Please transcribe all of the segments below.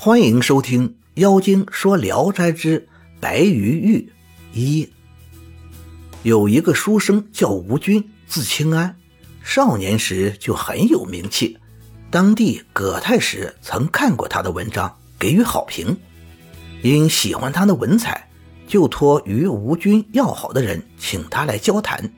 欢迎收听《妖精说聊斋之白鱼玉一》。有一个书生叫吴军，字清安，少年时就很有名气。当地葛太史曾看过他的文章，给予好评。因喜欢他的文采，就托与吴军要好的人请他来交谈，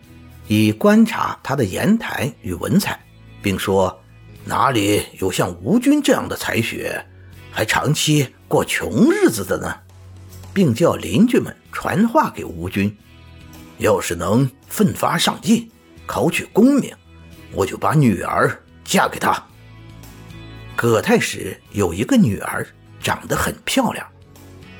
以观察他的言谈与文采，并说哪里有像吴军这样的才学。还长期过穷日子的呢，并叫邻居们传话给吴军：要是能奋发上进，考取功名，我就把女儿嫁给他。葛太史有一个女儿，长得很漂亮。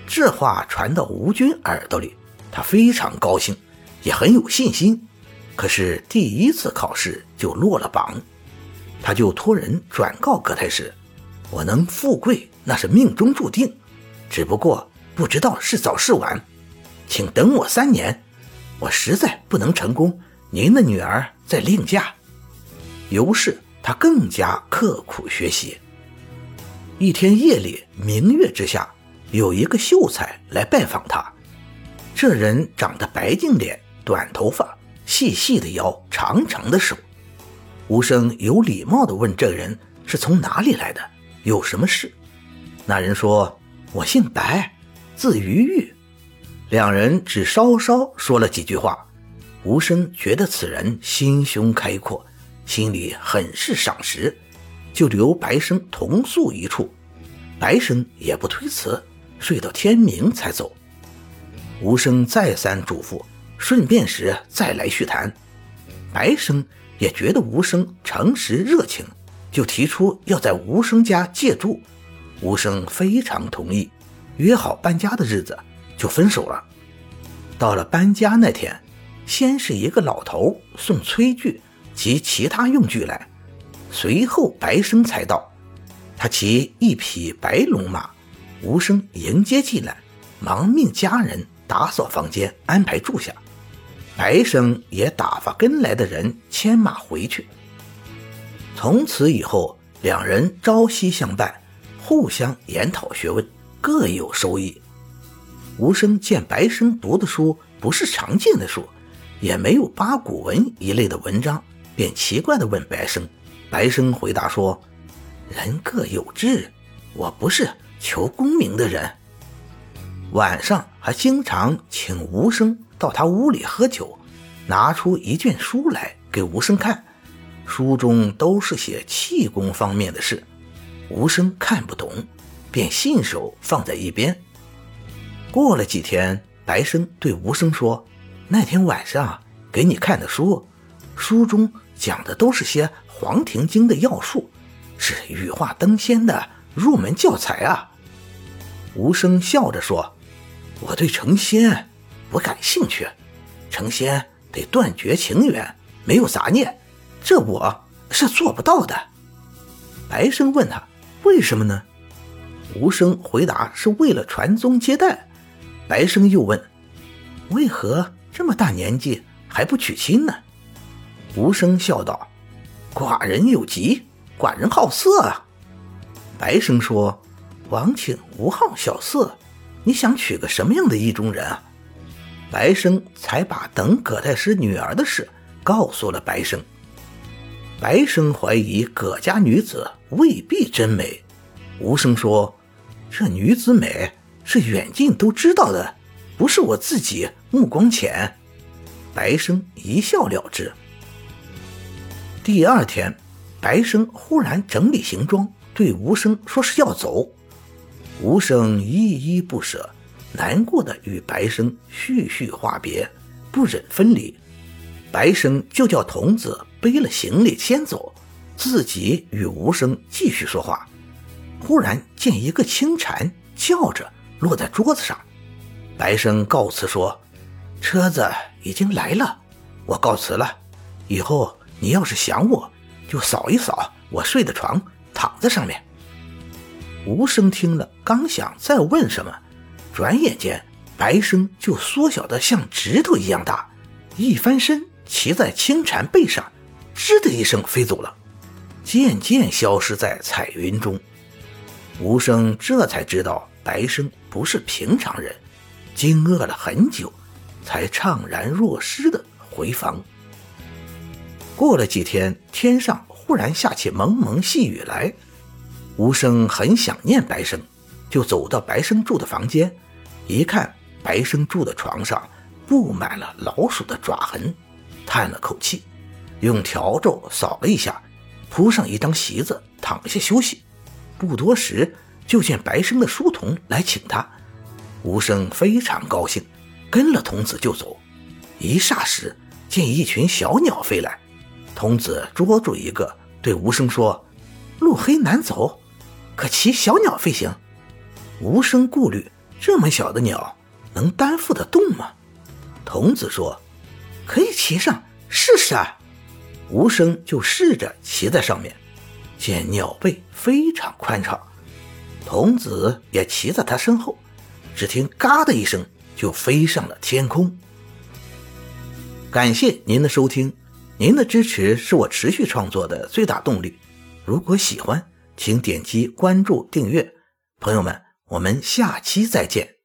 这话传到吴军耳朵里，他非常高兴，也很有信心。可是第一次考试就落了榜，他就托人转告葛太史。我能富贵，那是命中注定，只不过不知道是早是晚，请等我三年。我实在不能成功，您的女儿再另嫁。尤氏他更加刻苦学习。一天夜里，明月之下，有一个秀才来拜访他。这人长得白净脸，短头发，细细的腰，长长的手。吴生有礼貌地问这人是从哪里来的。有什么事？那人说：“我姓白，字于玉。”两人只稍稍说了几句话，吴生觉得此人心胸开阔，心里很是赏识，就留白生同宿一处。白生也不推辞，睡到天明才走。吴生再三嘱咐，顺便时再来叙谈。白生也觉得吴生诚实热情。就提出要在吴生家借住，吴生非常同意，约好搬家的日子，就分手了。到了搬家那天，先是一个老头送炊具及其他用具来，随后白生才到，他骑一匹白龙马，吴生迎接进来，忙命家人打扫房间，安排住下，白生也打发跟来的人牵马回去。从此以后，两人朝夕相伴，互相研讨学问，各有收益。吴生见白生读的书不是常见的书，也没有八股文一类的文章，便奇怪地问白生。白生回答说：“人各有志，我不是求功名的人。”晚上还经常请吴生到他屋里喝酒，拿出一卷书来给吴生看。书中都是些气功方面的事，无声看不懂，便信手放在一边。过了几天，白生对无声说：“那天晚上给你看的书，书中讲的都是些《黄庭经》的要术，是羽化登仙的入门教材啊。”无声笑着说：“我对成仙不感兴趣，成仙得断绝情缘，没有杂念。”这我是做不到的。白生问他为什么呢？吴生回答是为了传宗接代。白生又问，为何这么大年纪还不娶亲呢？吴生笑道：“寡人有疾，寡人好色啊。”白生说：“王请无好小色，你想娶个什么样的意中人啊？”白生才把等葛太师女儿的事告诉了白生。白生怀疑葛家女子未必真美，吴生说：“这女子美是远近都知道的，不是我自己目光浅。”白生一笑了之。第二天，白生忽然整理行装，对吴生说是要走。吴生依依不舍，难过的与白生絮絮话别，不忍分离。白生就叫童子。背了行李先走，自己与无声继续说话。忽然见一个青蝉叫着落在桌子上，白生告辞说：“车子已经来了，我告辞了。以后你要是想我，就扫一扫我睡的床，躺在上面。”无声听了，刚想再问什么，转眼间白生就缩小的像指头一样大，一翻身骑在青蝉背上。吱的一声飞走了，渐渐消失在彩云中。吴生这才知道白生不是平常人，惊愕了很久，才怅然若失的回房。过了几天，天上忽然下起蒙蒙细雨来，吴生很想念白生，就走到白生住的房间，一看白生住的床上布满了老鼠的爪痕，叹了口气，用笤帚扫了一下，铺上一张席子，躺下休息。不多时，就见白生的书童来请他。吴生非常高兴，跟了童子就走。一霎时，见一群小鸟飞来，童子捉住一个，对吴生说：“路黑难走，可骑小鸟飞行。”吴生顾虑，这么小的鸟能担负得动吗？童子说：“可以骑上试试啊。”无声就试着骑在上面。见鸟背非常宽敞，童子也骑在他身后，只听“嘎”的一声，就飞上了天空。感谢您的收听，您的支持是我持续创作的最大动力。如果喜欢，请点击关注订阅。朋友们，我们下期再见。